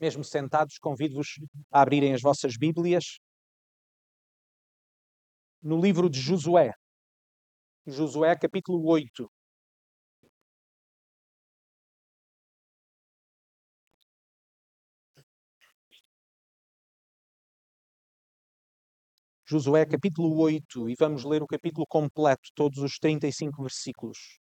Mesmo sentados, convido-vos a abrirem as vossas Bíblias no livro de Josué. Josué, capítulo 8. Josué, capítulo 8, e vamos ler o capítulo completo, todos os 35 versículos.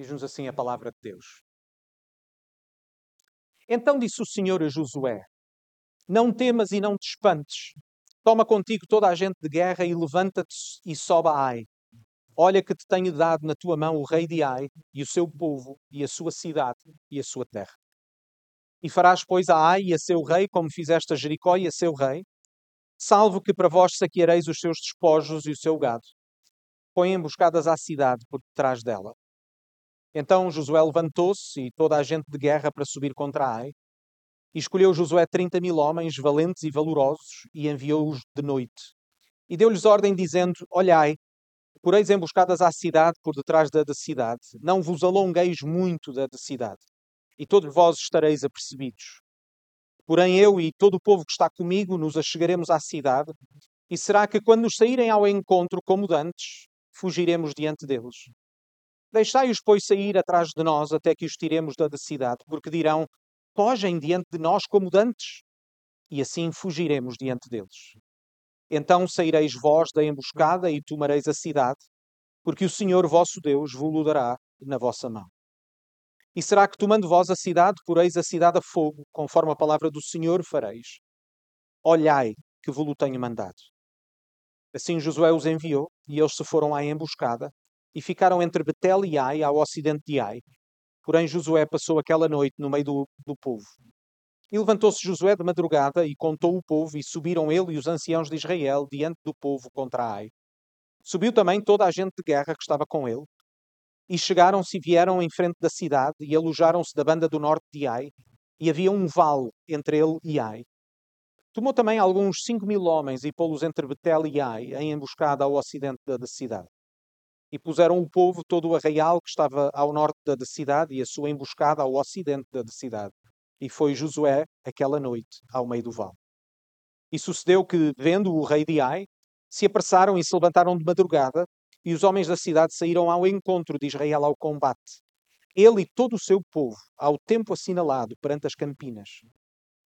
Diz-nos assim a palavra de Deus. Então disse o Senhor a Josué: Não temas e não te espantes. Toma contigo toda a gente de guerra e levanta-te e sobe a Ai. Olha que te tenho dado na tua mão o rei de Ai e o seu povo e a sua cidade e a sua terra. E farás, pois, a Ai e a seu rei, como fizeste a Jericó e a seu rei, salvo que para vós saqueareis os seus despojos e o seu gado. Põe emboscadas à cidade por detrás dela. Então Josué levantou-se e toda a gente de guerra para subir contra Ai. E escolheu Josué trinta mil homens valentes e valorosos e enviou-os de noite. E deu-lhes ordem, dizendo: Olhai, poreis emboscadas à cidade por detrás da, da cidade, não vos alongueis muito da, da cidade, e todos vós estareis apercebidos. Porém, eu e todo o povo que está comigo nos achegaremos à cidade, e será que quando nos saírem ao encontro como dantes, fugiremos diante deles? Deixai-os, pois, sair atrás de nós até que os tiremos da cidade, porque dirão: Fogem diante de nós como dantes, e assim fugiremos diante deles. Então saireis vós da emboscada e tomareis a cidade, porque o Senhor vosso Deus vos dará na vossa mão. E será que, tomando vós a cidade, poreis a cidade a fogo, conforme a palavra do Senhor fareis? Olhai, que vos tenho mandado. Assim Josué os enviou, e eles se foram à emboscada, e ficaram entre Betel e Ai, ao ocidente de Ai. Porém, Josué passou aquela noite no meio do, do povo. E levantou-se Josué de madrugada e contou o povo, e subiram ele e os anciãos de Israel diante do povo contra Ai. Subiu também toda a gente de guerra que estava com ele. E chegaram-se e vieram em frente da cidade, e alojaram-se da banda do norte de Ai, e havia um vale entre ele e Ai. Tomou também alguns cinco mil homens e pô-los entre Betel e Ai, em emboscada ao ocidente da, da cidade. E puseram o povo todo o arraial que estava ao norte da cidade e a sua emboscada ao ocidente da cidade. E foi Josué aquela noite ao meio do vale. E sucedeu que, vendo o rei de Ai, se apressaram e se levantaram de madrugada, e os homens da cidade saíram ao encontro de Israel ao combate. Ele e todo o seu povo, ao tempo assinalado perante as campinas,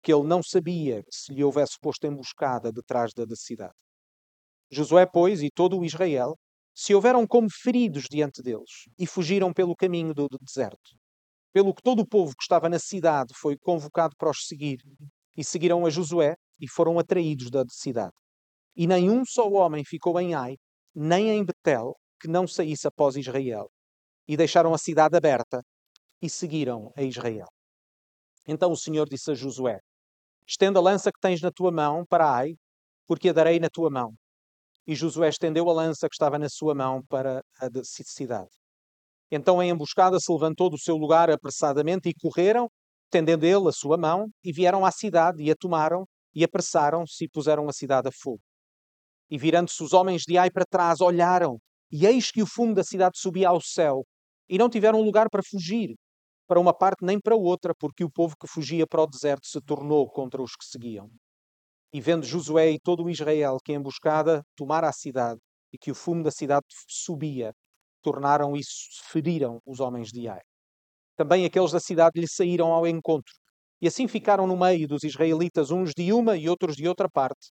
que ele não sabia se lhe houvesse posto emboscada detrás da cidade. Josué, pois, e todo o Israel se houveram como feridos diante deles e fugiram pelo caminho do deserto. Pelo que todo o povo que estava na cidade foi convocado para os seguir, e seguiram a Josué e foram atraídos da cidade. E nenhum só homem ficou em Ai, nem em Betel, que não saísse após Israel. E deixaram a cidade aberta e seguiram a Israel. Então o Senhor disse a Josué: Estenda a lança que tens na tua mão para Ai, porque a darei na tua mão. E Josué estendeu a lança que estava na sua mão para a cidade. Então a emboscada se levantou do seu lugar apressadamente e correram, tendendo ele a sua mão, e vieram à cidade e a tomaram, e apressaram-se e puseram a cidade a fogo. E virando-se os homens de Ai para trás, olharam, e eis que o fumo da cidade subia ao céu, e não tiveram lugar para fugir, para uma parte nem para outra, porque o povo que fugia para o deserto se tornou contra os que seguiam. E vendo Josué e todo o Israel que emboscada tomara a cidade e que o fumo da cidade subia, tornaram e feriram os homens de Ai. Também aqueles da cidade lhe saíram ao encontro, e assim ficaram no meio dos israelitas, uns de uma e outros de outra parte.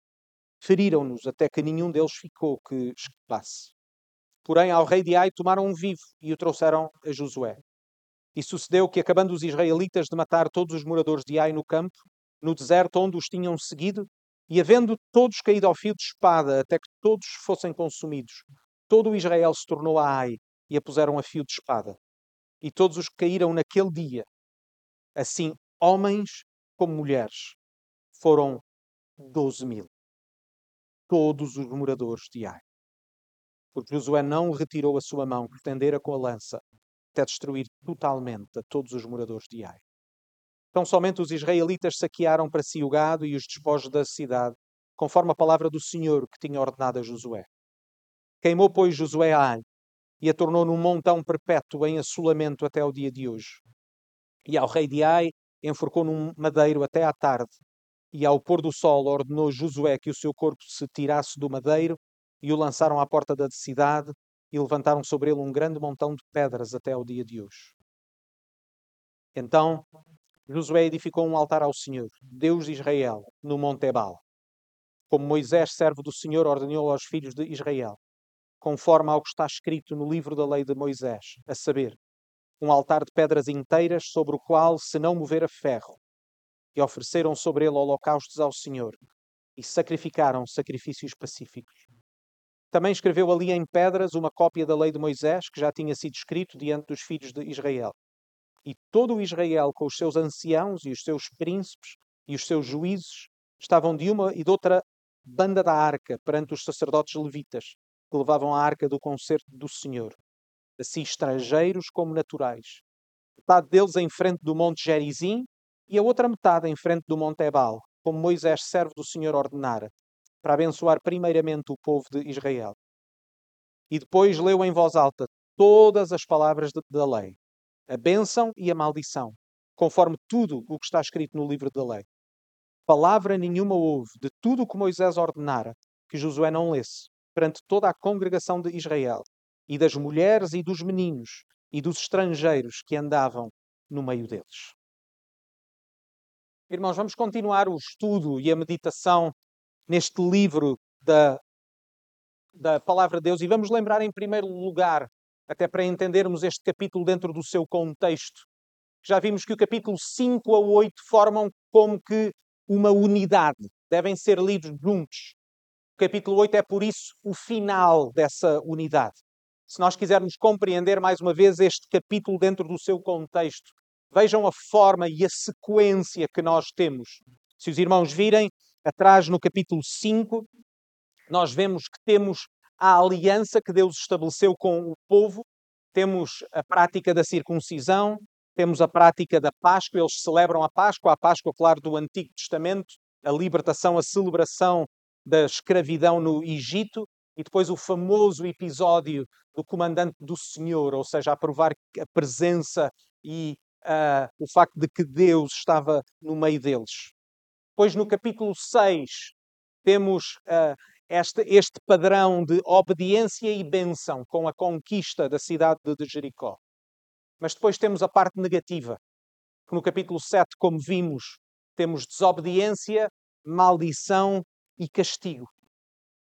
Feriram-nos até que nenhum deles ficou que escapasse. Porém, ao rei de Ai tomaram um vivo e o trouxeram a Josué. E sucedeu que, acabando os israelitas de matar todos os moradores de Ai no campo, no deserto onde os tinham seguido, e havendo todos caído ao fio de espada, até que todos fossem consumidos, todo o Israel se tornou a Ai e a puseram a fio de espada. E todos os que caíram naquele dia, assim homens como mulheres, foram doze mil. Todos os moradores de Ai. Porque Josué não retirou a sua mão que tendera com a lança, até destruir totalmente a todos os moradores de Ai. Então somente os israelitas saquearam para si o gado e os despojos da cidade, conforme a palavra do Senhor que tinha ordenado a Josué. Queimou, pois, Josué a Ai e a tornou num montão perpétuo em assolamento até ao dia de hoje. E ao rei de Ai enforcou num madeiro até à tarde. E ao pôr do sol ordenou Josué que o seu corpo se tirasse do madeiro e o lançaram à porta da cidade e levantaram sobre ele um grande montão de pedras até ao dia de hoje. Então Josué edificou um altar ao Senhor, Deus de Israel, no Monte Ebal, como Moisés, servo do Senhor, ordenou aos filhos de Israel, conforme ao que está escrito no livro da lei de Moisés, a saber, um altar de pedras inteiras sobre o qual se não mover a ferro. E ofereceram sobre ele holocaustos ao Senhor e sacrificaram sacrifícios pacíficos. Também escreveu ali em pedras uma cópia da lei de Moisés, que já tinha sido escrito diante dos filhos de Israel. E todo Israel, com os seus anciãos e os seus príncipes e os seus juízes, estavam de uma e de outra banda da arca perante os sacerdotes levitas, que levavam a arca do concerto do Senhor, assim estrangeiros como naturais. Metade deles em frente do monte Gerizim e a outra metade em frente do monte Ebal, como Moisés, servo do Senhor, ordenara, para abençoar primeiramente o povo de Israel. E depois leu em voz alta todas as palavras de, da lei, a bênção e a maldição, conforme tudo o que está escrito no livro da lei. Palavra nenhuma houve de tudo o que Moisés ordenara que Josué não lesse perante toda a congregação de Israel, e das mulheres e dos meninos e dos estrangeiros que andavam no meio deles. Irmãos, vamos continuar o estudo e a meditação neste livro da, da Palavra de Deus e vamos lembrar, em primeiro lugar, até para entendermos este capítulo dentro do seu contexto. Já vimos que o capítulo 5 a 8 formam como que uma unidade, devem ser lidos juntos capítulo 8 é, por isso, o final dessa unidade. Se nós quisermos compreender mais uma vez este capítulo dentro do seu contexto, vejam a forma e a sequência que nós temos. Se os irmãos virem atrás no capítulo 5, nós vemos que temos a aliança que Deus estabeleceu com o povo, temos a prática da circuncisão, temos a prática da Páscoa, eles celebram a Páscoa, a Páscoa, claro, do Antigo Testamento, a libertação, a celebração da escravidão no Egito e depois o famoso episódio do comandante do Senhor, ou seja, a provar a presença e uh, o facto de que Deus estava no meio deles. Depois, no capítulo 6, temos uh, este, este padrão de obediência e bênção com a conquista da cidade de Jericó. Mas depois temos a parte negativa, que no capítulo 7, como vimos, temos desobediência, maldição e castigo.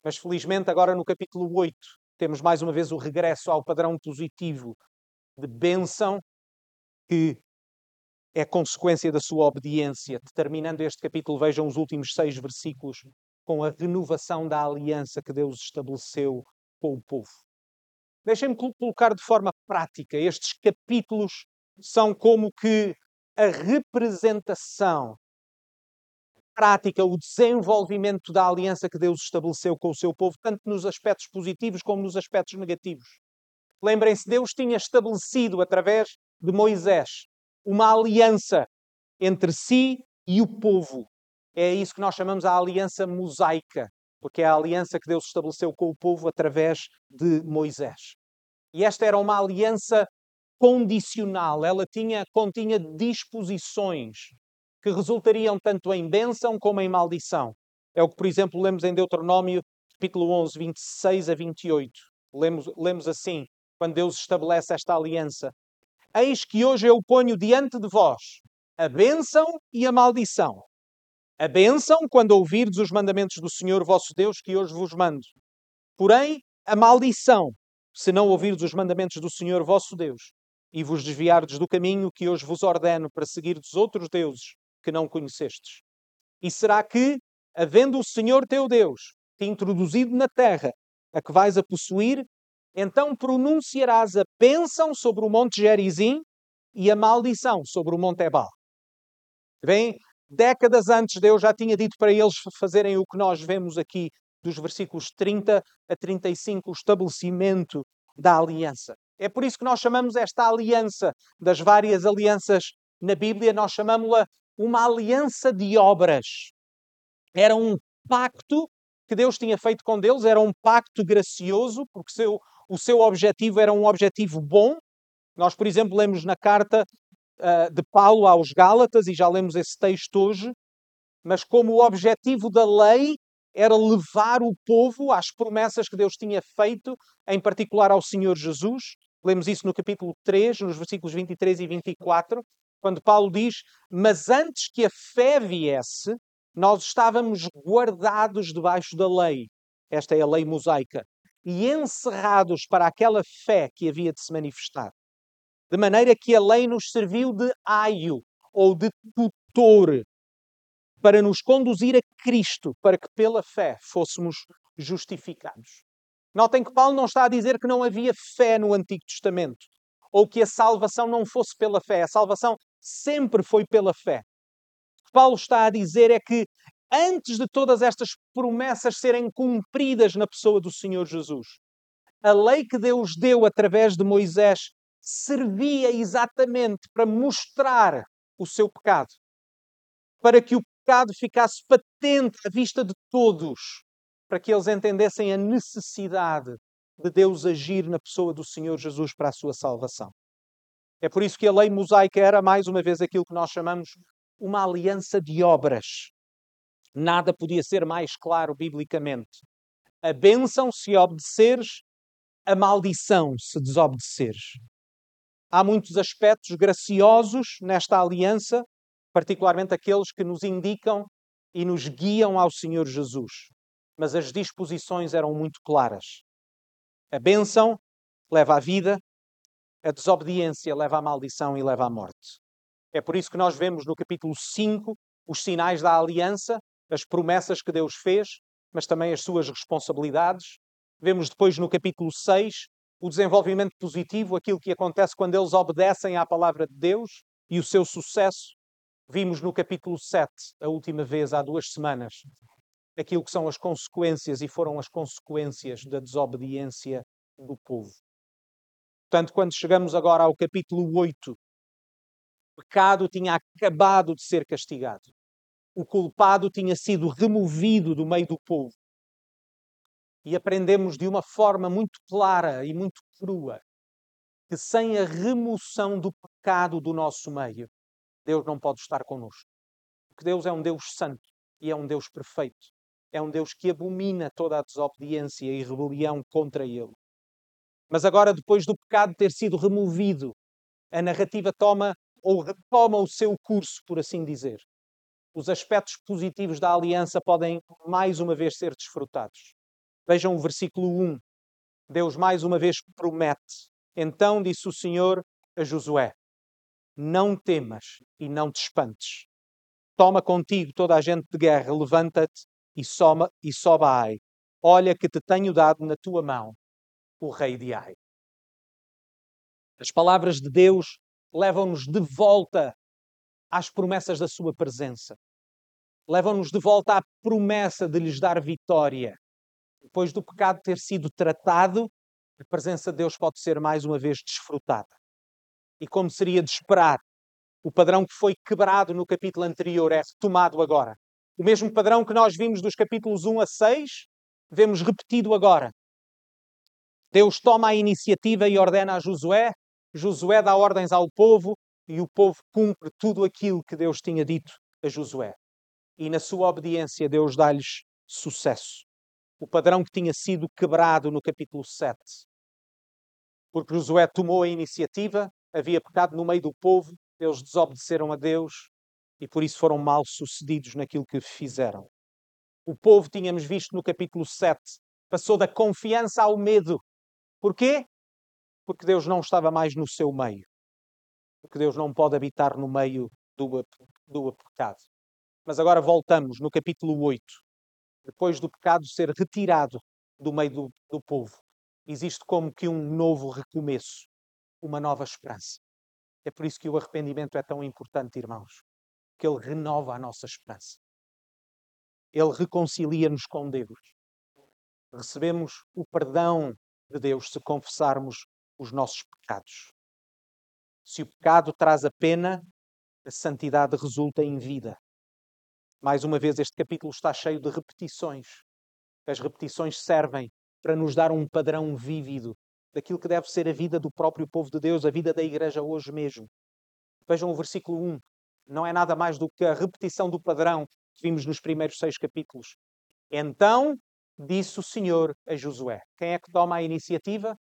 Mas felizmente, agora no capítulo 8, temos mais uma vez o regresso ao padrão positivo de bênção que é consequência da sua obediência. Terminando este capítulo, vejam os últimos seis versículos com a renovação da aliança que Deus estabeleceu com o povo. Deixem-me colocar de forma prática. Estes capítulos são como que a representação prática, o desenvolvimento da aliança que Deus estabeleceu com o seu povo, tanto nos aspectos positivos como nos aspectos negativos. Lembrem-se, Deus tinha estabelecido, através de Moisés, uma aliança entre si e o povo. É isso que nós chamamos a aliança mosaica, porque é a aliança que Deus estabeleceu com o povo através de Moisés. E esta era uma aliança condicional, ela tinha, continha disposições que resultariam tanto em bênção como em maldição. É o que, por exemplo, lemos em Deuteronômio, capítulo 11, 26 a 28. Lemos, lemos assim, quando Deus estabelece esta aliança: Eis que hoje eu ponho diante de vós a bênção e a maldição. A bênção, quando ouvirdes os mandamentos do Senhor vosso Deus, que hoje vos mando. Porém, a maldição, se não ouvirdes os mandamentos do Senhor vosso Deus, e vos desviardes do caminho que hoje vos ordeno para seguirdes outros deuses que não conhecestes? E será que, havendo o Senhor teu Deus te introduzido na terra a que vais a possuir, então pronunciarás a bênção sobre o monte Gerizim e a maldição sobre o monte Ebal. Bem, décadas antes Deus já tinha dito para eles fazerem o que nós vemos aqui dos versículos 30 a 35, o estabelecimento da aliança. É por isso que nós chamamos esta aliança das várias alianças na Bíblia, nós chamamos-la uma aliança de obras. Era um pacto que Deus tinha feito com Deus era um pacto gracioso, porque seu, o seu objetivo era um objetivo bom. Nós, por exemplo, lemos na carta uh, de Paulo aos Gálatas, e já lemos esse texto hoje, mas como o objetivo da lei era levar o povo às promessas que Deus tinha feito, em particular ao Senhor Jesus. Lemos isso no capítulo 3, nos versículos 23 e 24, quando Paulo diz: Mas antes que a fé viesse, nós estávamos guardados debaixo da lei. Esta é a lei mosaica. E encerrados para aquela fé que havia de se manifestar. De maneira que a lei nos serviu de aio ou de tutor para nos conduzir a Cristo, para que pela fé fôssemos justificados. Notem que Paulo não está a dizer que não havia fé no Antigo Testamento, ou que a salvação não fosse pela fé. A salvação sempre foi pela fé. O que Paulo está a dizer é que antes de todas estas promessas serem cumpridas na pessoa do Senhor Jesus, a lei que Deus deu através de Moisés servia exatamente para mostrar o seu pecado, para que o pecado ficasse patente à vista de todos, para que eles entendessem a necessidade de Deus agir na pessoa do Senhor Jesus para a sua salvação. É por isso que a lei mosaica era, mais uma vez, aquilo que nós chamamos uma aliança de obras. Nada podia ser mais claro biblicamente. A bênção se obedeceres, a maldição se desobedeceres. Há muitos aspectos graciosos nesta aliança particularmente aqueles que nos indicam e nos guiam ao Senhor Jesus. Mas as disposições eram muito claras. A bênção leva à vida, a desobediência leva à maldição e leva à morte. É por isso que nós vemos no capítulo 5 os sinais da aliança, as promessas que Deus fez, mas também as suas responsabilidades. Vemos depois no capítulo 6 o desenvolvimento positivo, aquilo que acontece quando eles obedecem à palavra de Deus e o seu sucesso. Vimos no capítulo 7, a última vez, há duas semanas, aquilo que são as consequências e foram as consequências da desobediência do povo. Portanto, quando chegamos agora ao capítulo 8, o pecado tinha acabado de ser castigado. O culpado tinha sido removido do meio do povo. E aprendemos de uma forma muito clara e muito crua que sem a remoção do pecado do nosso meio, Deus não pode estar connosco. Porque Deus é um Deus santo e é um Deus perfeito. É um Deus que abomina toda a desobediência e rebelião contra Ele. Mas agora, depois do pecado ter sido removido, a narrativa toma ou retoma o seu curso, por assim dizer. Os aspectos positivos da aliança podem mais uma vez ser desfrutados. Vejam o versículo 1. Deus mais uma vez promete. Então disse o Senhor a Josué: não temas e não te espantes. Toma contigo toda a gente de guerra, levanta-te e, soma, e sobe a Ai. Olha que te tenho dado na tua mão o rei de Ai. As palavras de Deus levam-nos de volta às promessas da sua presença. Levam-nos de volta à promessa de lhes dar vitória. Depois do pecado ter sido tratado, a presença de Deus pode ser mais uma vez desfrutada e como seria de esperar, o padrão que foi quebrado no capítulo anterior é retomado agora. O mesmo padrão que nós vimos dos capítulos 1 a 6, vemos repetido agora. Deus toma a iniciativa e ordena a Josué, Josué dá ordens ao povo e o povo cumpre tudo aquilo que Deus tinha dito a Josué. E na sua obediência, Deus dá-lhes sucesso. O padrão que tinha sido quebrado no capítulo 7. Porque Josué tomou a iniciativa, havia pecado no meio do povo, eles desobedeceram a Deus e por isso foram mal sucedidos naquilo que fizeram. O povo, tínhamos visto no capítulo 7, passou da confiança ao medo. Porquê? Porque Deus não estava mais no seu meio. Porque Deus não pode habitar no meio do, do pecado. Mas agora voltamos no capítulo 8. Depois do pecado ser retirado do meio do, do povo, existe como que um novo recomeço uma nova esperança. É por isso que o arrependimento é tão importante, irmãos, que ele renova a nossa esperança. Ele reconcilia-nos com Deus. Recebemos o perdão de Deus se confessarmos os nossos pecados. Se o pecado traz a pena, a santidade resulta em vida. Mais uma vez, este capítulo está cheio de repetições. As repetições servem para nos dar um padrão vívido daquilo que deve ser a vida do próprio povo de Deus, a vida da igreja hoje mesmo. Vejam o versículo 1. Não é nada mais do que a repetição do padrão que vimos nos primeiros seis capítulos. Então disse o Senhor a Josué. Quem é que toma a iniciativa?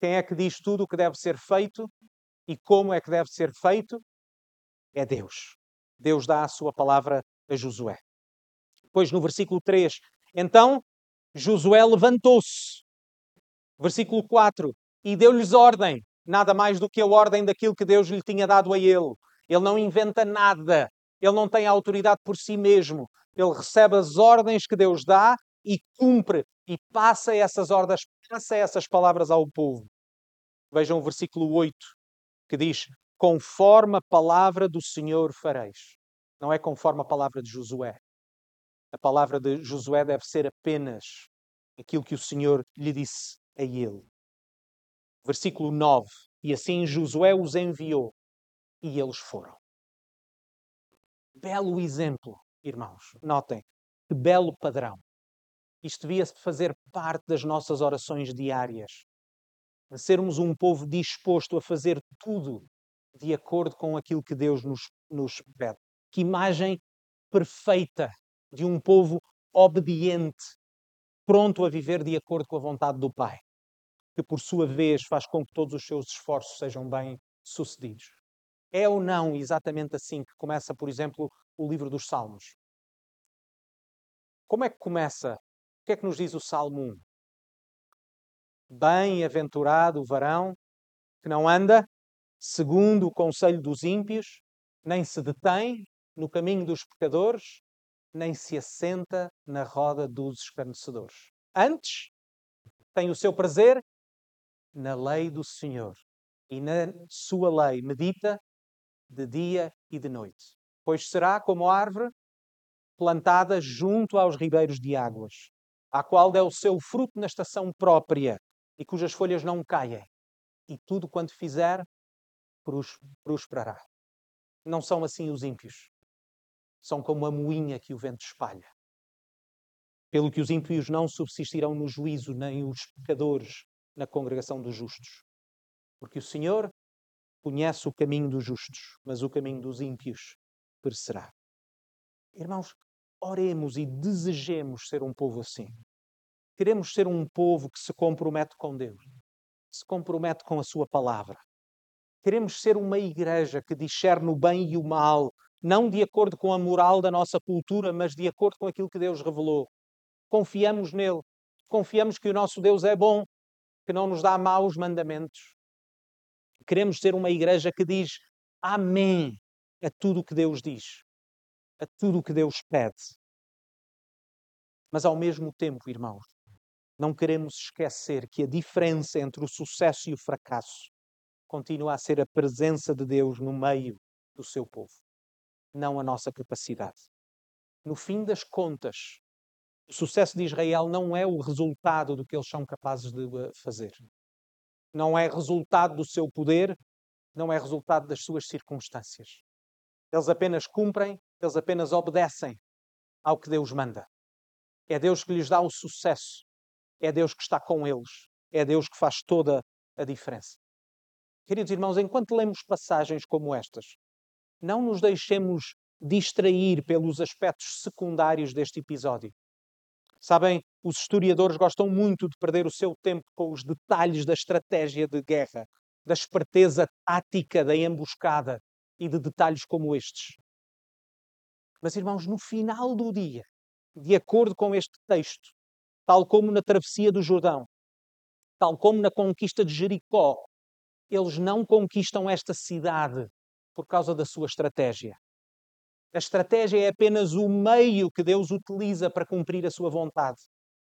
Quem é que diz tudo o que deve ser feito e como é que deve ser feito? É Deus. Deus dá a sua palavra a Josué. Depois, no versículo 3, então Josué levantou-se. Versículo 4, e deu-lhes ordem, nada mais do que a ordem daquilo que Deus lhe tinha dado a ele. Ele não inventa nada, ele não tem autoridade por si mesmo. Ele recebe as ordens que Deus dá e cumpre e passa essas ordens, passa essas palavras ao povo. Vejam o versículo 8, que diz: Conforme a palavra do Senhor fareis. Não é conforme a palavra de Josué. A palavra de Josué deve ser apenas aquilo que o Senhor lhe disse a ele. Versículo 9: E assim Josué os enviou e eles foram. Belo exemplo, irmãos. Notem, que belo padrão. Isto devia fazer parte das nossas orações diárias. De sermos um povo disposto a fazer tudo de acordo com aquilo que Deus nos, nos pede. Que imagem perfeita de um povo obediente, pronto a viver de acordo com a vontade do Pai, que por sua vez faz com que todos os seus esforços sejam bem sucedidos. É ou não exatamente assim que começa, por exemplo, o livro dos Salmos? Como é que começa? O que é que nos diz o Salmo 1? Bem-aventurado o varão que não anda segundo o conselho dos ímpios, nem se detém no caminho dos pecadores, nem se assenta na roda dos escarnecedores. Antes, tem o seu prazer na lei do Senhor e na sua lei medita de dia e de noite. Pois será como árvore plantada junto aos ribeiros de águas, a qual dá o seu fruto na estação própria e cujas folhas não caem. E tudo quanto fizer prosperará. Não são assim os ímpios. São como a moinha que o vento espalha. Pelo que os ímpios não subsistirão no juízo, nem os pecadores na congregação dos justos. Porque o Senhor conhece o caminho dos justos, mas o caminho dos ímpios perecerá. Irmãos, oremos e desejemos ser um povo assim. Queremos ser um povo que se compromete com Deus, que se compromete com a Sua palavra. Queremos ser uma igreja que discerne o bem e o mal, não de acordo com a moral da nossa cultura, mas de acordo com aquilo que Deus revelou. Confiamos nele, confiamos que o nosso Deus é bom, que não nos dá maus mandamentos. Queremos ser uma igreja que diz Amém a tudo o que Deus diz, a tudo o que Deus pede. Mas ao mesmo tempo, irmãos, não queremos esquecer que a diferença entre o sucesso e o fracasso continua a ser a presença de Deus no meio do seu povo, não a nossa capacidade. No fim das contas, o sucesso de Israel não é o resultado do que eles são capazes de eh, fazer não é resultado do seu poder, não é resultado das suas circunstâncias. Eles apenas cumprem, eles apenas obedecem ao que Deus manda. É Deus que lhes dá o sucesso. É Deus que está com eles. É Deus que faz toda a diferença. Queridos irmãos, enquanto lemos passagens como estas, não nos deixemos distrair pelos aspectos secundários deste episódio. Sabem, os historiadores gostam muito de perder o seu tempo com os detalhes da estratégia de guerra, da esperteza tática da emboscada e de detalhes como estes. Mas, irmãos, no final do dia, de acordo com este texto, tal como na travessia do Jordão, tal como na conquista de Jericó, eles não conquistam esta cidade por causa da sua estratégia. A estratégia é apenas o meio que Deus utiliza para cumprir a sua vontade.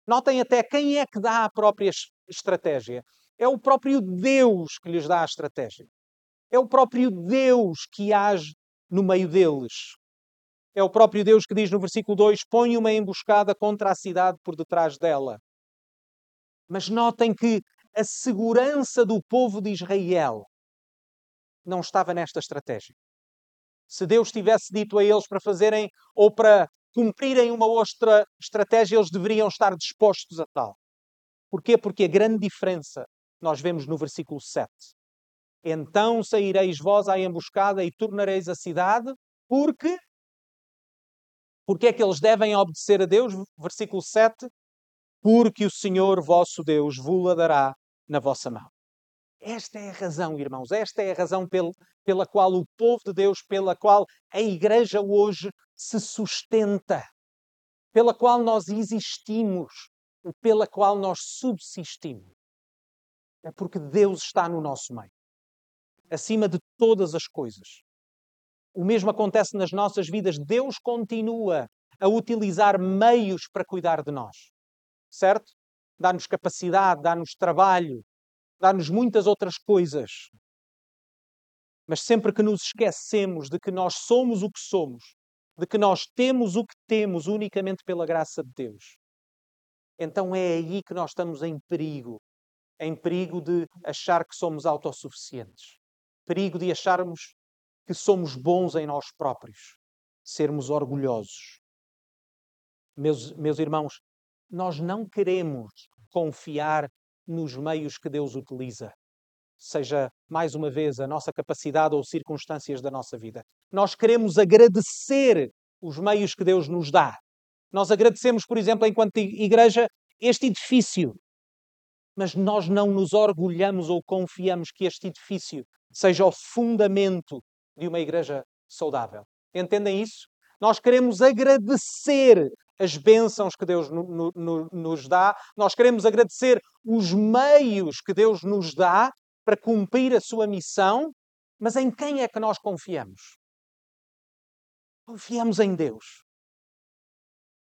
Notem até quem é que dá a própria estratégia. É o próprio Deus que lhes dá a estratégia. É o próprio Deus que age no meio deles. É o próprio Deus que diz no versículo 2: põe uma emboscada contra a cidade por detrás dela. Mas notem que a segurança do povo de Israel não estava nesta estratégia se Deus tivesse dito a eles para fazerem ou para cumprirem uma outra estratégia, eles deveriam estar dispostos a tal. Porquê? Porque a grande diferença nós vemos no versículo 7. Então saireis vós à emboscada e tornareis a cidade, porque. Porque é que eles devem obedecer a Deus? Versículo 7. Porque o Senhor vosso Deus vos dará na vossa mão. Esta é a razão, irmãos, esta é a razão pela, pela qual o povo de Deus, pela qual a igreja hoje se sustenta, pela qual nós existimos, pela qual nós subsistimos. É porque Deus está no nosso meio, acima de todas as coisas. O mesmo acontece nas nossas vidas. Deus continua a utilizar meios para cuidar de nós, certo? Dá-nos capacidade, dá-nos trabalho, dá-nos muitas outras coisas. Mas sempre que nos esquecemos de que nós somos o que somos, de que nós temos o que temos unicamente pela graça de Deus, então é aí que nós estamos em perigo. Em perigo de achar que somos autossuficientes. Perigo de acharmos que somos bons em nós próprios. Sermos orgulhosos. Meus, meus irmãos, nós não queremos confiar nos meios que Deus utiliza. Seja, mais uma vez, a nossa capacidade ou circunstâncias da nossa vida. Nós queremos agradecer os meios que Deus nos dá. Nós agradecemos, por exemplo, enquanto igreja, este edifício. Mas nós não nos orgulhamos ou confiamos que este edifício seja o fundamento de uma igreja saudável. Entendem isso? Nós queremos agradecer as bênçãos que Deus no, no, nos dá, nós queremos agradecer os meios que Deus nos dá para cumprir a sua missão, mas em quem é que nós confiamos? Confiamos em Deus.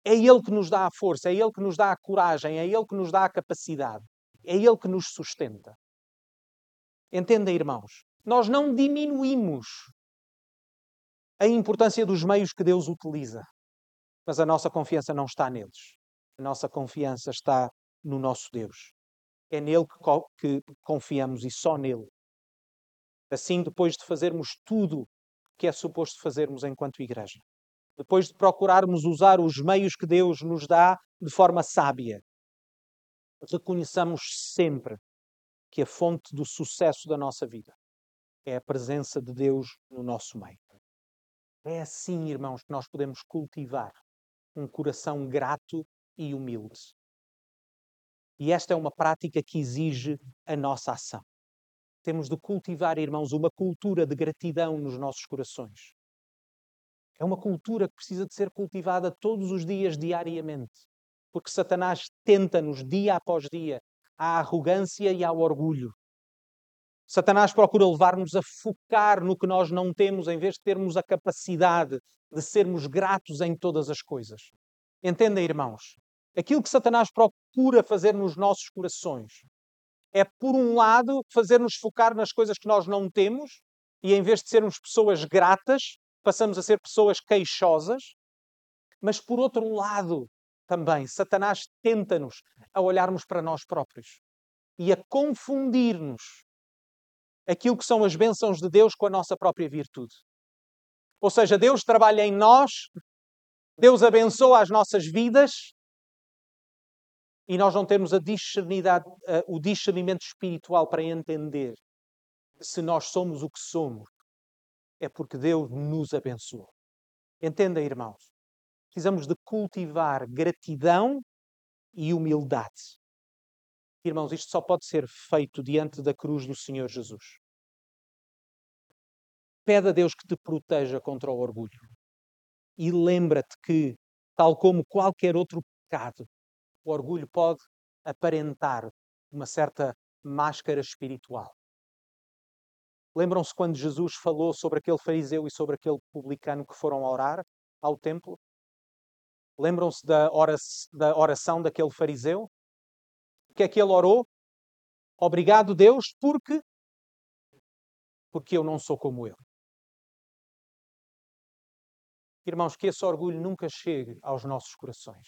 É Ele que nos dá a força, é Ele que nos dá a coragem, é Ele que nos dá a capacidade, é Ele que nos sustenta. Entenda, irmãos, nós não diminuímos a importância dos meios que Deus utiliza. Mas a nossa confiança não está neles. A nossa confiança está no nosso Deus. É nele que, que confiamos e só nele. Assim, depois de fazermos tudo que é suposto fazermos enquanto igreja, depois de procurarmos usar os meios que Deus nos dá de forma sábia, reconheçamos sempre que a fonte do sucesso da nossa vida é a presença de Deus no nosso meio. É assim, irmãos, que nós podemos cultivar um coração grato e humilde. E esta é uma prática que exige a nossa ação. Temos de cultivar, irmãos, uma cultura de gratidão nos nossos corações. É uma cultura que precisa de ser cultivada todos os dias, diariamente. Porque Satanás tenta-nos, dia após dia, à arrogância e ao orgulho. Satanás procura levar-nos a focar no que nós não temos, em vez de termos a capacidade de sermos gratos em todas as coisas. Entendem, irmãos? Aquilo que Satanás procura fazer nos nossos corações é, por um lado, fazer-nos focar nas coisas que nós não temos e, em vez de sermos pessoas gratas, passamos a ser pessoas queixosas. Mas, por outro lado, também, Satanás tenta-nos a olharmos para nós próprios e a confundir-nos aquilo que são as bênçãos de Deus com a nossa própria virtude. Ou seja, Deus trabalha em nós, Deus abençoa as nossas vidas e nós não temos a o discernimento espiritual para entender se nós somos o que somos. É porque Deus nos abençoou. Entenda, irmãos? Precisamos de cultivar gratidão e humildade. Irmãos, isto só pode ser feito diante da cruz do Senhor Jesus. Pede a Deus que te proteja contra o orgulho. E lembra-te que, tal como qualquer outro pecado, o orgulho pode aparentar uma certa máscara espiritual. Lembram-se quando Jesus falou sobre aquele fariseu e sobre aquele publicano que foram orar ao templo? Lembram-se da oração daquele fariseu? O que é que ele orou? Obrigado, Deus, porque porque eu não sou como ele. Irmãos, que esse orgulho nunca chegue aos nossos corações.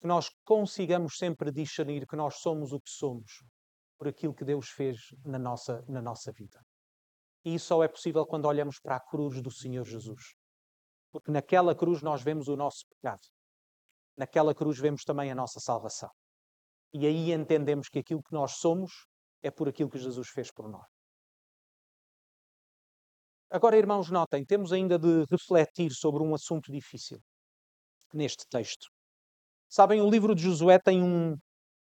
Que nós consigamos sempre discernir que nós somos o que somos por aquilo que Deus fez na nossa, na nossa vida. E isso só é possível quando olhamos para a cruz do Senhor Jesus. Porque naquela cruz nós vemos o nosso pecado. Naquela cruz vemos também a nossa salvação. E aí entendemos que aquilo que nós somos é por aquilo que Jesus fez por nós. Agora, irmãos, notem, temos ainda de refletir sobre um assunto difícil neste texto. Sabem, o livro de Josué tem um,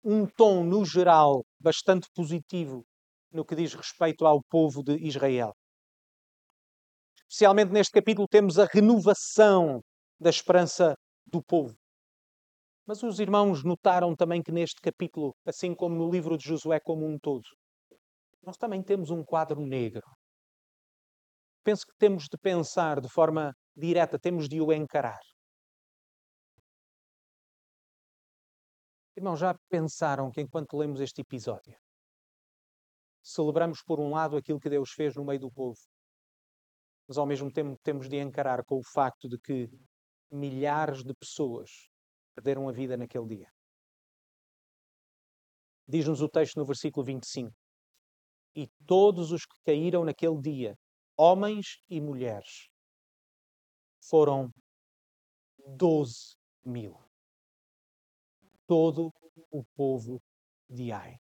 um tom, no geral, bastante positivo no que diz respeito ao povo de Israel. Especialmente neste capítulo temos a renovação da esperança do povo. Mas os irmãos notaram também que neste capítulo, assim como no livro de Josué como um todo, nós também temos um quadro negro. Penso que temos de pensar de forma direta, temos de o encarar. Irmãos, já pensaram que enquanto lemos este episódio, celebramos por um lado aquilo que Deus fez no meio do povo, mas ao mesmo tempo temos de encarar com o facto de que milhares de pessoas perderam a vida naquele dia. Diz-nos o texto no versículo 25: E todos os que caíram naquele dia, homens e mulheres, foram 12 mil todo o povo de Ai.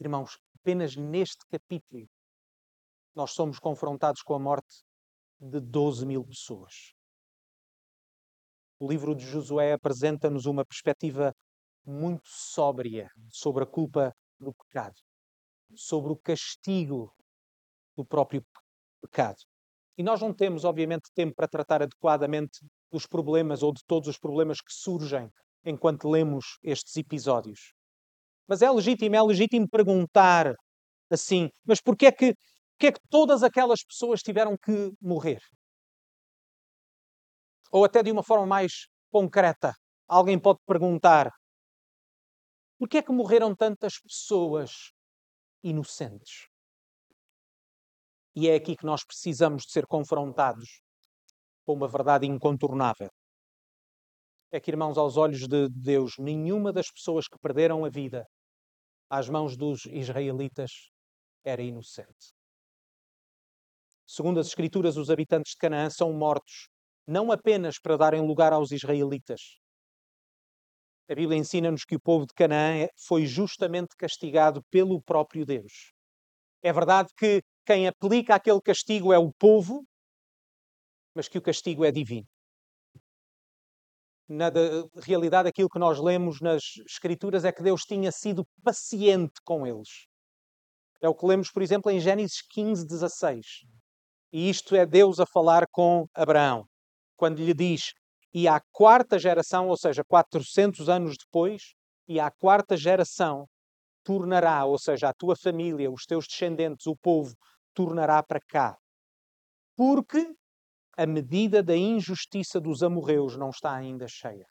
Irmãos, apenas neste capítulo nós somos confrontados com a morte de 12 mil pessoas. O livro de Josué apresenta-nos uma perspectiva muito sóbria sobre a culpa do pecado, sobre o castigo do próprio pecado. E nós não temos, obviamente, tempo para tratar adequadamente dos problemas ou de todos os problemas que surgem enquanto lemos estes episódios. Mas é legítimo, é legítimo perguntar assim, mas porquê é que, porquê é que todas aquelas pessoas tiveram que morrer? Ou até de uma forma mais concreta, alguém pode perguntar: porquê é que morreram tantas pessoas inocentes? E é aqui que nós precisamos de ser confrontados com uma verdade incontornável é que, irmãos, aos olhos de Deus, nenhuma das pessoas que perderam a vida às mãos dos israelitas era inocente. Segundo as Escrituras, os habitantes de Canaã são mortos, não apenas para darem lugar aos israelitas. A Bíblia ensina-nos que o povo de Canaã foi justamente castigado pelo próprio Deus. É verdade que quem aplica aquele castigo é o povo, mas que o castigo é divino na realidade, aquilo que nós lemos nas Escrituras é que Deus tinha sido paciente com eles. É o que lemos, por exemplo, em Gênesis 15, 16. E isto é Deus a falar com Abraão, quando lhe diz: E à quarta geração, ou seja, 400 anos depois, e à quarta geração tornará, ou seja, a tua família, os teus descendentes, o povo, tornará para cá. Porque a medida da injustiça dos amorreus não está ainda cheia.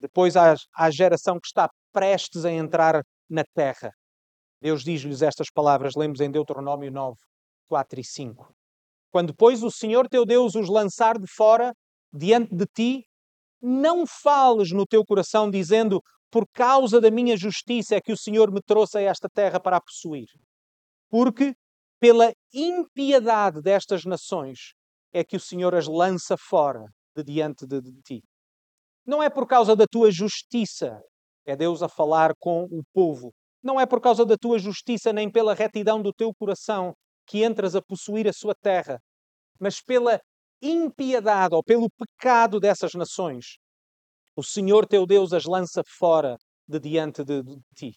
Depois há a geração que está prestes a entrar na terra. Deus diz-lhes estas palavras, lemos em Deuteronômio 9, 4 e 5. Quando, pois, o Senhor teu Deus os lançar de fora, diante de ti, não fales no teu coração, dizendo: Por causa da minha justiça é que o Senhor me trouxe a esta terra para a possuir. Porque pela impiedade destas nações é que o Senhor as lança fora de diante de, de ti. Não é por causa da tua justiça, é Deus a falar com o povo. Não é por causa da tua justiça nem pela retidão do teu coração que entras a possuir a sua terra, mas pela impiedade ou pelo pecado dessas nações. O Senhor teu Deus as lança fora de diante de, de ti.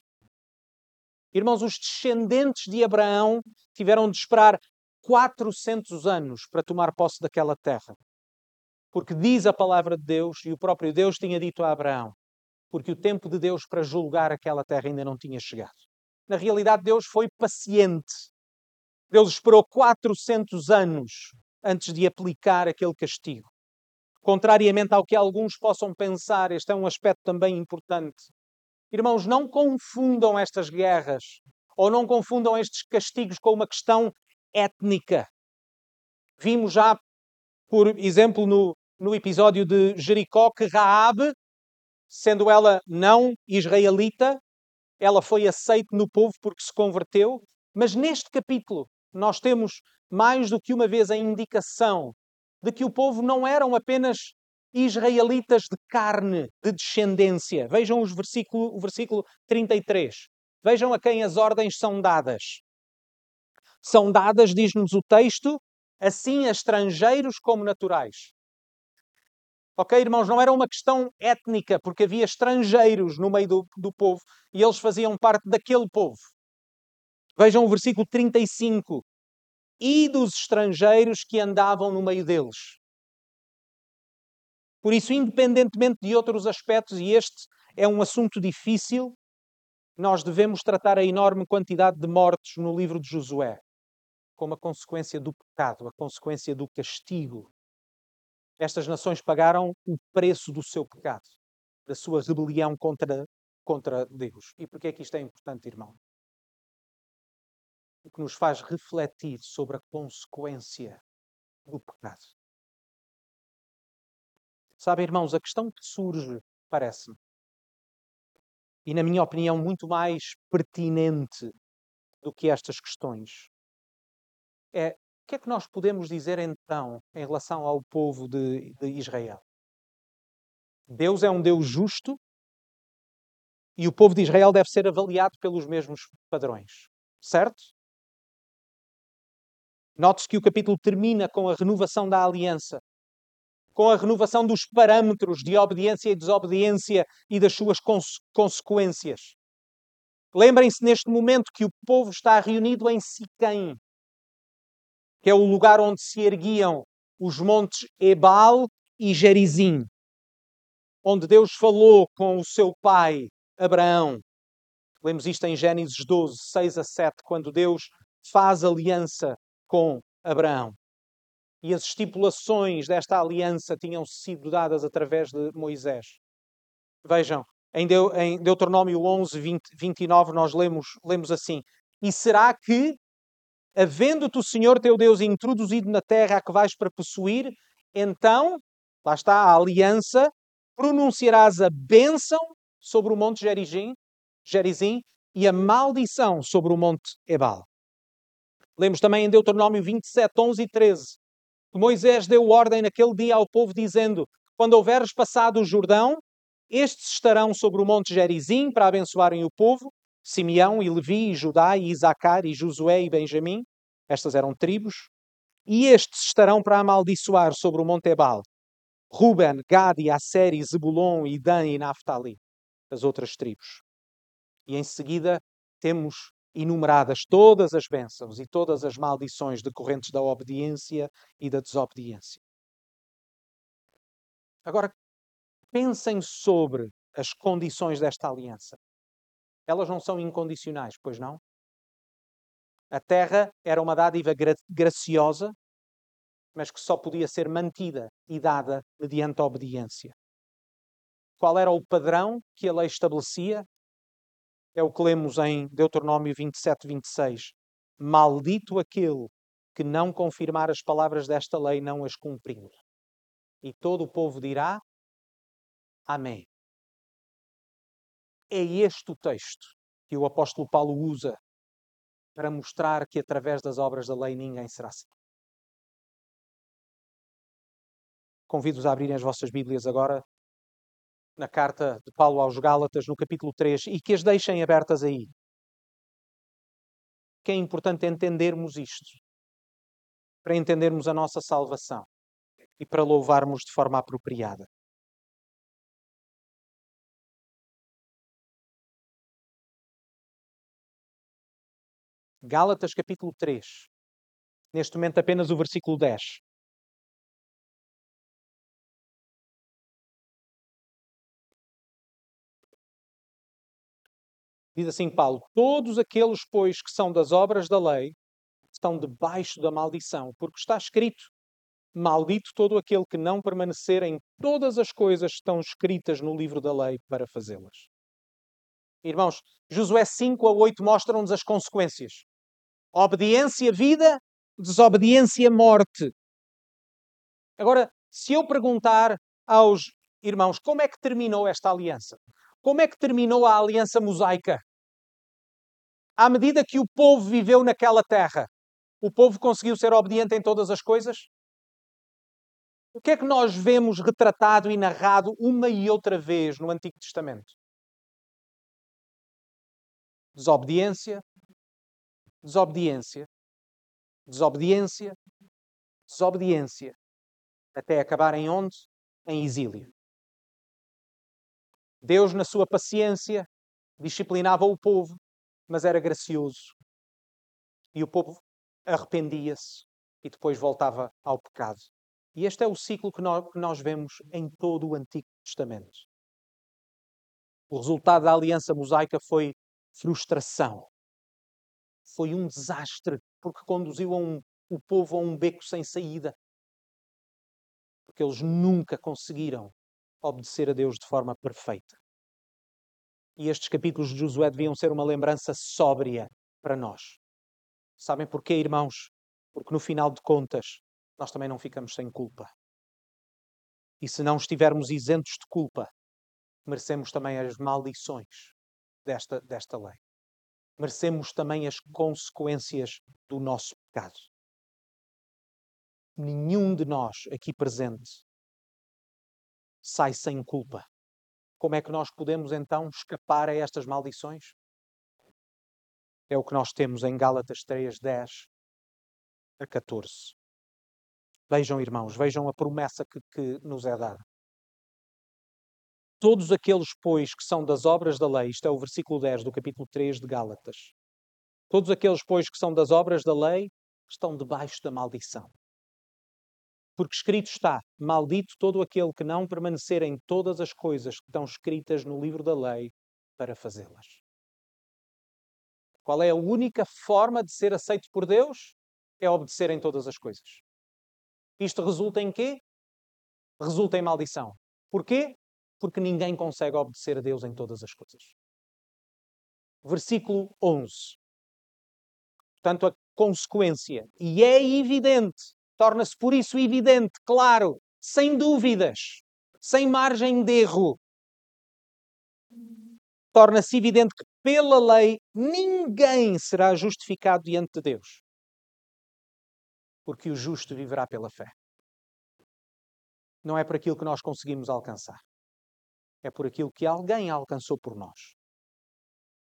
Irmãos, os descendentes de Abraão tiveram de esperar 400 anos para tomar posse daquela terra. Porque diz a palavra de Deus, e o próprio Deus tinha dito a Abraão, porque o tempo de Deus para julgar aquela terra ainda não tinha chegado. Na realidade, Deus foi paciente. Deus esperou 400 anos antes de aplicar aquele castigo. Contrariamente ao que alguns possam pensar, este é um aspecto também importante. Irmãos, não confundam estas guerras ou não confundam estes castigos com uma questão étnica. Vimos já, por exemplo, no, no episódio de Jericó, que Raabe, sendo ela não israelita, ela foi aceita no povo porque se converteu, mas neste capítulo nós temos mais do que uma vez a indicação de que o povo não eram apenas israelitas de carne, de descendência. Vejam os versículo, o versículo 33. Vejam a quem as ordens são dadas. São dadas, diz-nos o texto, assim a estrangeiros como naturais. Ok, irmãos, não era uma questão étnica, porque havia estrangeiros no meio do, do povo e eles faziam parte daquele povo. Vejam o versículo 35. E dos estrangeiros que andavam no meio deles. Por isso, independentemente de outros aspectos, e este é um assunto difícil, nós devemos tratar a enorme quantidade de mortos no livro de Josué como a consequência do pecado, a consequência do castigo estas nações pagaram o preço do seu pecado, da sua rebelião contra, contra Deus. E porquê é que isto é importante, irmão? Que nos faz refletir sobre a consequência do pecado. Sabe, irmãos, a questão que surge, parece-me, e na minha opinião, muito mais pertinente do que estas questões, é o que é que nós podemos dizer então em relação ao povo de, de Israel? Deus é um Deus justo e o povo de Israel deve ser avaliado pelos mesmos padrões. Certo? Note-se que o capítulo termina com a renovação da aliança, com a renovação dos parâmetros de obediência e desobediência e das suas cons consequências. Lembrem-se neste momento que o povo está reunido em Siquém, que é o lugar onde se erguiam os montes Ebal e Gerizim, onde Deus falou com o seu pai Abraão. Lemos isto em Gênesis 12, 6 a 7, quando Deus faz aliança com Abraão. E as estipulações desta aliança tinham sido dadas através de Moisés. Vejam, em, Deuteronômio 11, 20, 29, nós lemos, lemos assim: E será que havendo-te o Senhor teu Deus introduzido na terra a que vais para possuir, então, lá está a aliança, pronunciarás a bênção sobre o monte Gerizim, Gerizim e a maldição sobre o monte Ebal. Lemos também em Deuteronômio 27, 11 e 13, que Moisés deu ordem naquele dia ao povo, dizendo: Quando houveres passado o Jordão, estes estarão sobre o monte Gerizim para abençoarem o povo, Simeão e Levi, e Judá, e Isacar, e Josué e Benjamim, estas eram tribos, e estes estarão para amaldiçoar sobre o Monte Ebal, Ruben, Gad, e Asser, e Zebulon, e Dan e Naphtali, as outras tribos. E em seguida temos enumeradas todas as bênçãos e todas as maldições decorrentes da obediência e da desobediência. Agora, pensem sobre as condições desta aliança. Elas não são incondicionais, pois não? A terra era uma dádiva gra graciosa, mas que só podia ser mantida e dada mediante a obediência. Qual era o padrão que a lei estabelecia? É o que lemos em Deuteronômio 27, 26. Maldito aquele que não confirmar as palavras desta lei, não as cumprindo. E todo o povo dirá: Amém. É este o texto que o apóstolo Paulo usa para mostrar que através das obras da lei ninguém será salvo. Convido-vos a abrirem as vossas Bíblias agora na carta de Paulo aos Gálatas, no capítulo 3, e que as deixem abertas aí. Que é importante entendermos isto, para entendermos a nossa salvação e para louvarmos de forma apropriada. Gálatas capítulo 3. Neste momento apenas o versículo 10. Diz assim Paulo: Todos aqueles, pois, que são das obras da lei, estão debaixo da maldição, porque está escrito: Maldito todo aquele que não permanecer em todas as coisas que estão escritas no livro da lei para fazê-las. Irmãos, Josué 5 a 8 mostram-nos as consequências. Obediência, vida, desobediência, morte. Agora, se eu perguntar aos irmãos como é que terminou esta aliança, como é que terminou a aliança mosaica? À medida que o povo viveu naquela terra, O povo conseguiu ser obediente em todas as coisas? O que é que nós vemos retratado e narrado uma e outra vez no Antigo Testamento? Desobediência, desobediência, desobediência, desobediência, até acabar em onde? Em exílio. Deus, na sua paciência, disciplinava o povo, mas era gracioso. E o povo arrependia-se e depois voltava ao pecado. E este é o ciclo que nós, que nós vemos em todo o Antigo Testamento. O resultado da aliança mosaica foi frustração. Foi um desastre, porque conduziu um, o povo a um beco sem saída. Porque eles nunca conseguiram obedecer a Deus de forma perfeita. E estes capítulos de Josué deviam ser uma lembrança sóbria para nós. Sabem porquê, irmãos? Porque no final de contas, nós também não ficamos sem culpa. E se não estivermos isentos de culpa, merecemos também as maldições desta, desta lei. Merecemos também as consequências do nosso pecado. Nenhum de nós aqui presente sai sem culpa. Como é que nós podemos então escapar a estas maldições? É o que nós temos em Gálatas 3, 10 a 14. Vejam, irmãos, vejam a promessa que, que nos é dada. Todos aqueles, pois, que são das obras da lei, isto é o versículo 10 do capítulo 3 de Gálatas. Todos aqueles, pois, que são das obras da lei, estão debaixo da maldição. Porque escrito está: Maldito todo aquele que não permanecer em todas as coisas que estão escritas no livro da lei para fazê-las. Qual é a única forma de ser aceito por Deus? É obedecer em todas as coisas. Isto resulta em quê? Resulta em maldição. Porquê? Porque ninguém consegue obedecer a Deus em todas as coisas. Versículo 11. Portanto, a consequência. E é evidente, torna-se por isso evidente, claro, sem dúvidas, sem margem de erro. Torna-se evidente que, pela lei, ninguém será justificado diante de Deus porque o justo viverá pela fé. Não é por aquilo que nós conseguimos alcançar, é por aquilo que alguém alcançou por nós.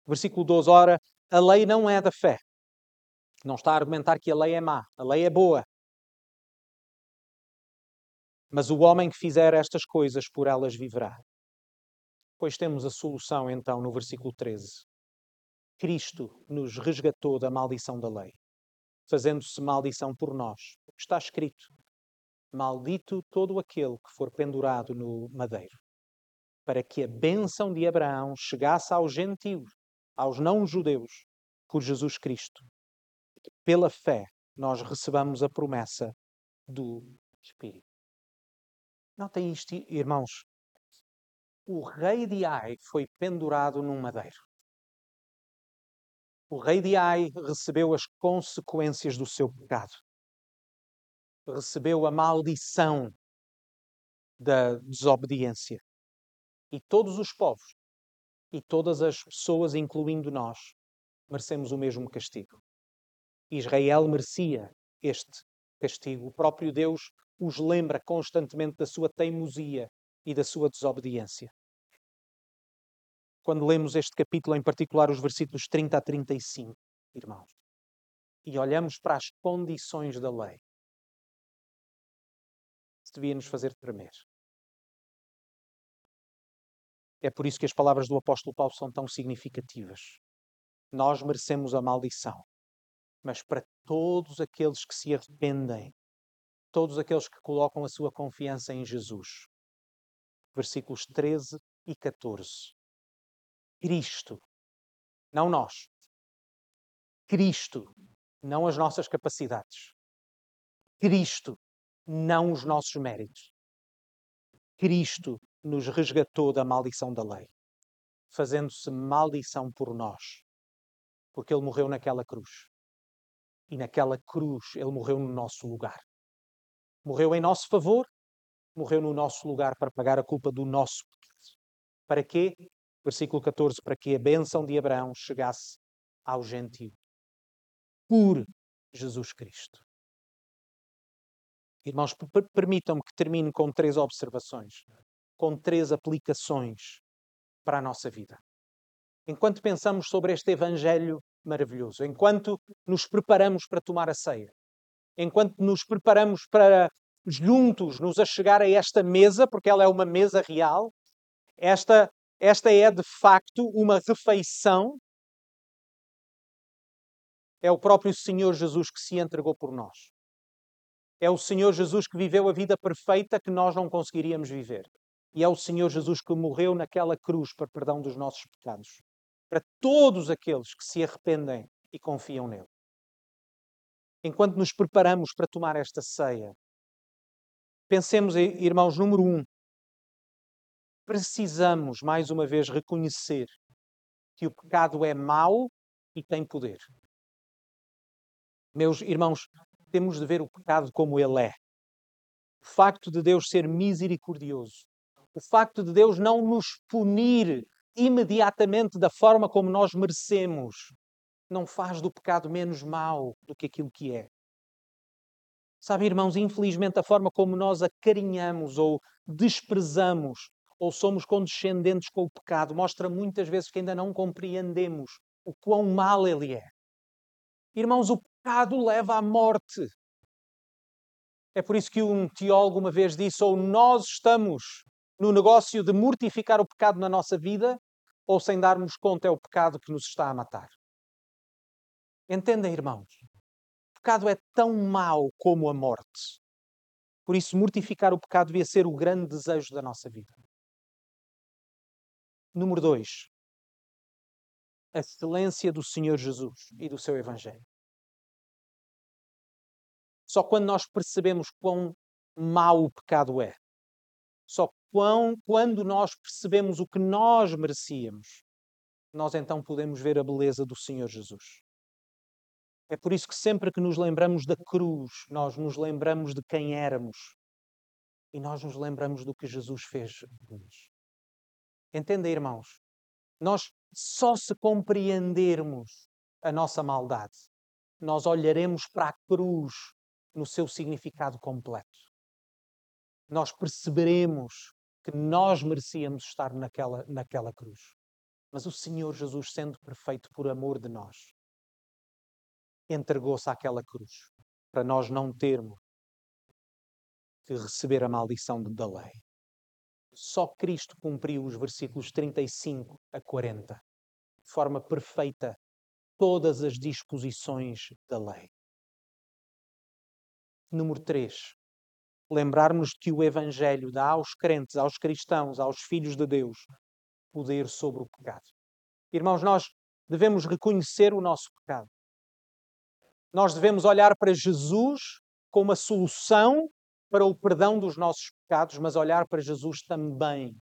Versículo 12: Ora, a lei não é da fé. Não está a argumentar que a lei é má, a lei é boa. Mas o homem que fizer estas coisas por elas viverá. Pois temos a solução então no versículo 13. Cristo nos resgatou da maldição da lei fazendo-se maldição por nós. Está escrito: Maldito todo aquele que for pendurado no madeiro, para que a bênção de Abraão chegasse aos gentios, aos não-judeus, por Jesus Cristo. Pela fé, nós recebamos a promessa do Espírito. Notem isto, irmãos. O rei de Ai foi pendurado num madeiro o rei de Ai recebeu as consequências do seu pecado. Recebeu a maldição da desobediência. E todos os povos e todas as pessoas, incluindo nós, merecemos o mesmo castigo. Israel merecia este castigo. O próprio Deus os lembra constantemente da sua teimosia e da sua desobediência quando lemos este capítulo, em particular os versículos 30 a 35, irmãos, e olhamos para as condições da lei, devia nos fazer tremer. É por isso que as palavras do apóstolo Paulo são tão significativas. Nós merecemos a maldição, mas para todos aqueles que se arrependem, todos aqueles que colocam a sua confiança em Jesus. Versículos 13 e 14. Cristo, não nós. Cristo, não as nossas capacidades. Cristo, não os nossos méritos. Cristo nos resgatou da maldição da lei, fazendo-se maldição por nós, porque Ele morreu naquela cruz. E naquela cruz Ele morreu no nosso lugar. Morreu em nosso favor, morreu no nosso lugar para pagar a culpa do nosso pecado. Para quê? versículo 14, para que a bênção de Abraão chegasse ao gentio. Por Jesus Cristo. Irmãos, permitam-me que termine com três observações, com três aplicações para a nossa vida. Enquanto pensamos sobre este Evangelho maravilhoso, enquanto nos preparamos para tomar a ceia, enquanto nos preparamos para juntos nos achegar a esta mesa, porque ela é uma mesa real, esta, esta é de facto uma refeição. É o próprio Senhor Jesus que se entregou por nós. É o Senhor Jesus que viveu a vida perfeita que nós não conseguiríamos viver. E é o Senhor Jesus que morreu naquela cruz para perdão dos nossos pecados. Para todos aqueles que se arrependem e confiam nele. Enquanto nos preparamos para tomar esta ceia, pensemos, irmãos, número um, precisamos mais uma vez reconhecer que o pecado é mau e tem poder. Meus irmãos, temos de ver o pecado como ele é. O facto de Deus ser misericordioso, o facto de Deus não nos punir imediatamente da forma como nós merecemos, não faz do pecado menos mau do que aquilo que é. Sabe, irmãos, infelizmente a forma como nós acarinhamos ou desprezamos ou somos condescendentes com o pecado mostra muitas vezes que ainda não compreendemos o quão mal ele é. Irmãos, o pecado leva à morte. É por isso que um teólogo uma vez disse: ou nós estamos no negócio de mortificar o pecado na nossa vida, ou sem darmos conta é o pecado que nos está a matar. Entendem, irmãos? O pecado é tão mau como a morte. Por isso, mortificar o pecado devia ser o grande desejo da nossa vida. Número dois, a excelência do Senhor Jesus e do seu Evangelho. Só quando nós percebemos quão mau o pecado é, só quão, quando nós percebemos o que nós merecíamos, nós então podemos ver a beleza do Senhor Jesus. É por isso que sempre que nos lembramos da cruz, nós nos lembramos de quem éramos e nós nos lembramos do que Jesus fez por nós. Entenda, irmãos? Nós só se compreendermos a nossa maldade, nós olharemos para a cruz no seu significado completo. Nós perceberemos que nós merecíamos estar naquela, naquela cruz. Mas o Senhor Jesus, sendo perfeito por amor de nós, entregou-se àquela cruz para nós não termos que receber a maldição da lei. Só Cristo cumpriu os versículos 35 a 40, de forma perfeita, todas as disposições da lei. Número 3. Lembrarmos que o Evangelho dá aos crentes, aos cristãos, aos filhos de Deus, poder sobre o pecado. Irmãos, nós devemos reconhecer o nosso pecado. Nós devemos olhar para Jesus como a solução para o perdão dos nossos pecados, mas olhar para Jesus também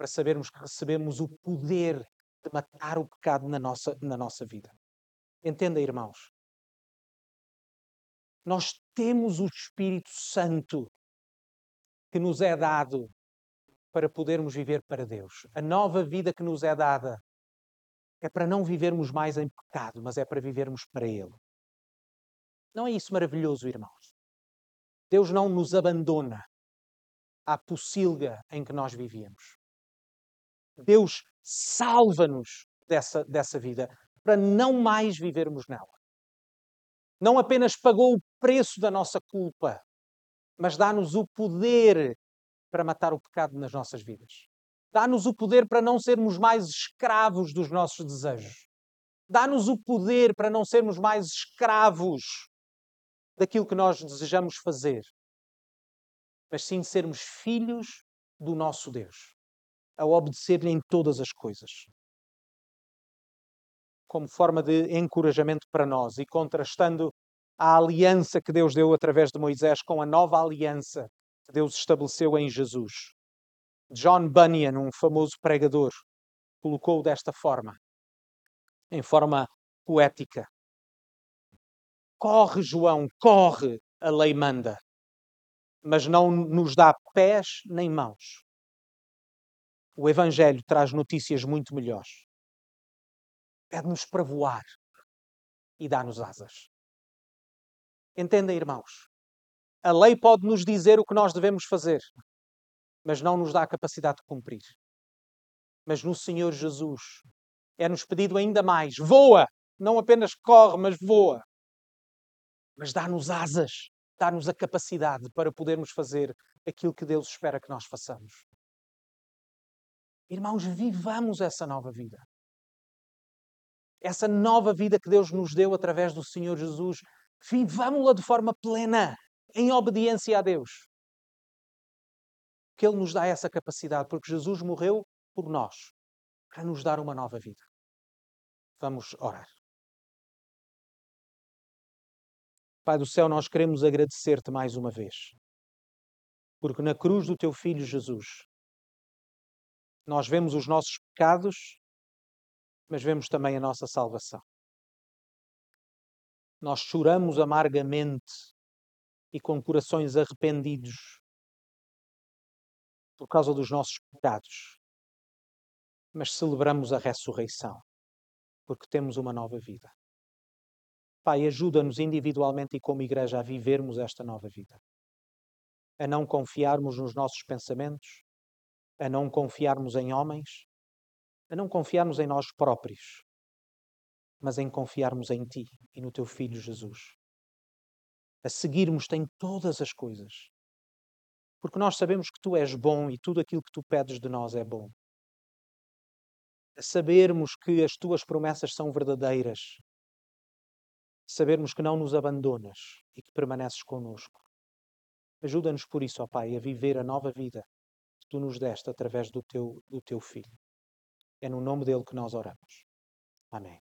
para sabermos que recebemos o poder de matar o pecado na nossa, na nossa vida. Entenda, irmãos, nós temos o Espírito Santo que nos é dado para podermos viver para Deus. A nova vida que nos é dada é para não vivermos mais em pecado, mas é para vivermos para Ele. Não é isso maravilhoso, irmãos? Deus não nos abandona à pocilga em que nós vivíamos. Deus salva-nos dessa, dessa vida para não mais vivermos nela não apenas pagou o preço da nossa culpa, mas dá-nos o poder para matar o pecado nas nossas vidas. Dá-nos o poder para não sermos mais escravos dos nossos desejos. Dá-nos o poder para não sermos mais escravos daquilo que nós desejamos fazer, mas sim sermos filhos do nosso Deus, a obedecer-lhe em todas as coisas como forma de encorajamento para nós e contrastando a aliança que Deus deu através de Moisés com a nova aliança que Deus estabeleceu em Jesus. John Bunyan, um famoso pregador, colocou desta forma, em forma poética: Corre, João, corre, a lei manda, mas não nos dá pés nem mãos. O Evangelho traz notícias muito melhores pede-nos para voar e dá-nos asas. Entendem, irmãos? A lei pode nos dizer o que nós devemos fazer, mas não nos dá a capacidade de cumprir. Mas no Senhor Jesus é-nos pedido ainda mais: voa! Não apenas corre, mas voa. Mas dá-nos asas, dá-nos a capacidade para podermos fazer aquilo que Deus espera que nós façamos. Irmãos, vivamos essa nova vida. Essa nova vida que Deus nos deu através do Senhor Jesus, vivamos-la de forma plena, em obediência a Deus. Que Ele nos dá essa capacidade, porque Jesus morreu por nós, para nos dar uma nova vida. Vamos orar. Pai do céu, nós queremos agradecer-te mais uma vez, porque na cruz do teu Filho Jesus, nós vemos os nossos pecados, mas vemos também a nossa salvação. Nós choramos amargamente e com corações arrependidos por causa dos nossos pecados, mas celebramos a ressurreição porque temos uma nova vida. Pai, ajuda-nos individualmente e como igreja a vivermos esta nova vida. A não confiarmos nos nossos pensamentos, a não confiarmos em homens, a não confiarmos em nós próprios, mas em confiarmos em Ti e no Teu Filho Jesus. A seguirmos-te em todas as coisas. Porque nós sabemos que Tu és bom e tudo aquilo que Tu pedes de nós é bom sabermos que as tuas promessas são verdadeiras, sabermos que não nos abandonas e que permaneces conosco. Ajuda-nos por isso, ó Pai, a viver a nova vida que tu nos deste através do teu, do teu Filho. É no nome dele que nós oramos. Amém.